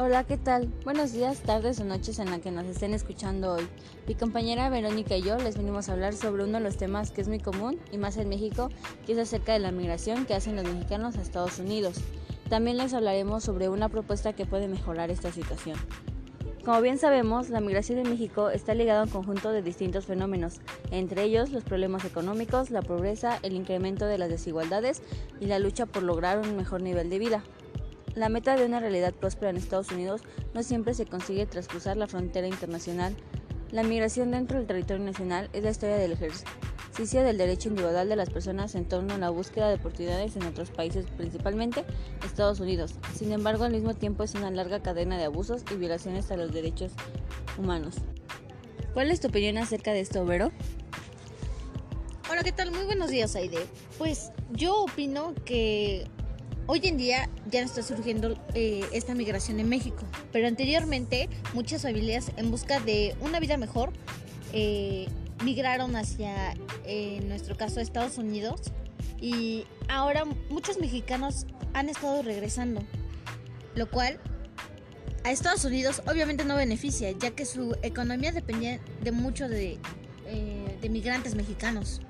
Hola, ¿qué tal? Buenos días, tardes o noches en la que nos estén escuchando hoy. Mi compañera Verónica y yo les venimos a hablar sobre uno de los temas que es muy común y más en México, que es acerca de la migración que hacen los mexicanos a Estados Unidos. También les hablaremos sobre una propuesta que puede mejorar esta situación. Como bien sabemos, la migración en México está ligada a un conjunto de distintos fenómenos, entre ellos los problemas económicos, la pobreza, el incremento de las desigualdades y la lucha por lograr un mejor nivel de vida. La meta de una realidad próspera en Estados Unidos no siempre se consigue tras cruzar la frontera internacional. La migración dentro del territorio nacional es la historia del ejercicio del derecho individual de las personas en torno a la búsqueda de oportunidades en otros países, principalmente Estados Unidos. Sin embargo, al mismo tiempo es una larga cadena de abusos y violaciones a los derechos humanos. ¿Cuál es tu opinión acerca de esto, Vero? Hola, ¿qué tal? Muy buenos días, Aide. Pues yo opino que Hoy en día ya está surgiendo eh, esta migración en México, pero anteriormente muchas familias en busca de una vida mejor eh, migraron hacia, en nuestro caso, Estados Unidos y ahora muchos mexicanos han estado regresando, lo cual a Estados Unidos obviamente no beneficia, ya que su economía dependía de mucho de, eh, de migrantes mexicanos.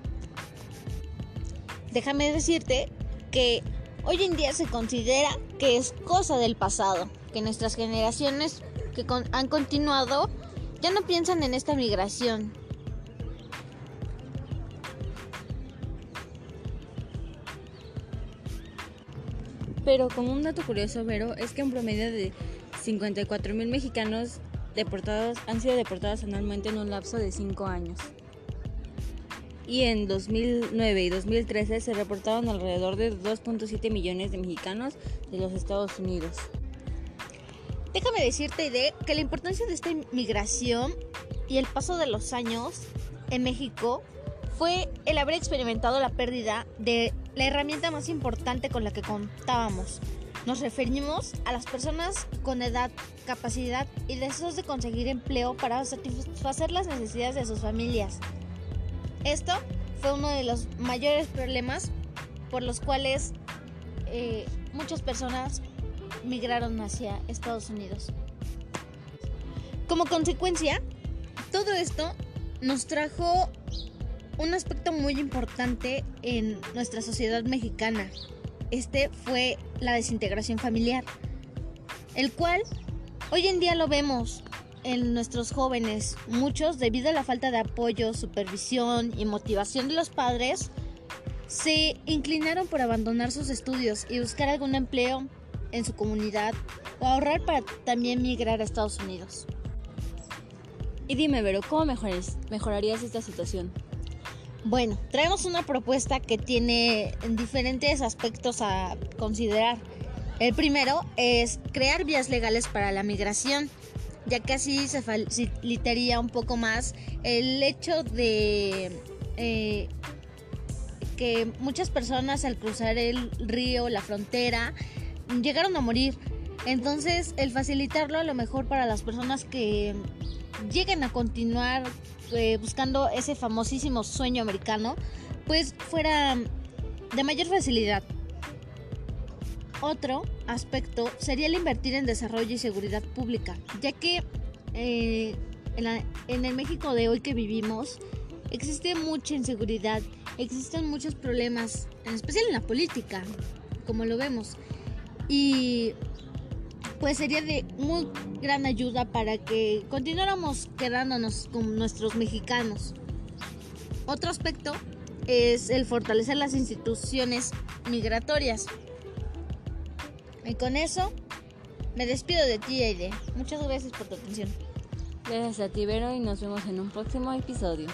Déjame decirte que Hoy en día se considera que es cosa del pasado, que nuestras generaciones que han continuado ya no piensan en esta migración. Pero como un dato curioso, Vero, es que un promedio de 54 mil mexicanos deportados han sido deportados anualmente en un lapso de 5 años y en 2009 y 2013 se reportaron alrededor de 2.7 millones de mexicanos de los Estados Unidos. Déjame decirte de que la importancia de esta inmigración y el paso de los años en México fue el haber experimentado la pérdida de la herramienta más importante con la que contábamos. Nos referimos a las personas con edad, capacidad y deseos de conseguir empleo para satisfacer las necesidades de sus familias. Esto fue uno de los mayores problemas por los cuales eh, muchas personas migraron hacia Estados Unidos. Como consecuencia, todo esto nos trajo un aspecto muy importante en nuestra sociedad mexicana. Este fue la desintegración familiar, el cual hoy en día lo vemos en nuestros jóvenes. Muchos, debido a la falta de apoyo, supervisión y motivación de los padres, se inclinaron por abandonar sus estudios y buscar algún empleo en su comunidad o ahorrar para también migrar a Estados Unidos. Y dime, Vero, ¿cómo mejorarías esta situación? Bueno, traemos una propuesta que tiene diferentes aspectos a considerar. El primero es crear vías legales para la migración ya que así se facilitaría un poco más el hecho de eh, que muchas personas al cruzar el río, la frontera, llegaron a morir. Entonces, el facilitarlo a lo mejor para las personas que lleguen a continuar eh, buscando ese famosísimo sueño americano, pues fuera de mayor facilidad. Otro aspecto sería el invertir en desarrollo y seguridad pública, ya que eh, en, el México de hoy que vivimos existe mucha inseguridad, existen muchos problemas, en especial en la política, como lo vemos. Y pues sería de muy gran ayuda para que continuáramos quedándonos con nuestros mexicanos. Otro aspecto es el fortalecer las instituciones migratorias. Y con eso me despido de ti, Aide. Muchas gracias por tu atención. Gracias a ti, Vero, y nos vemos en un próximo episodio.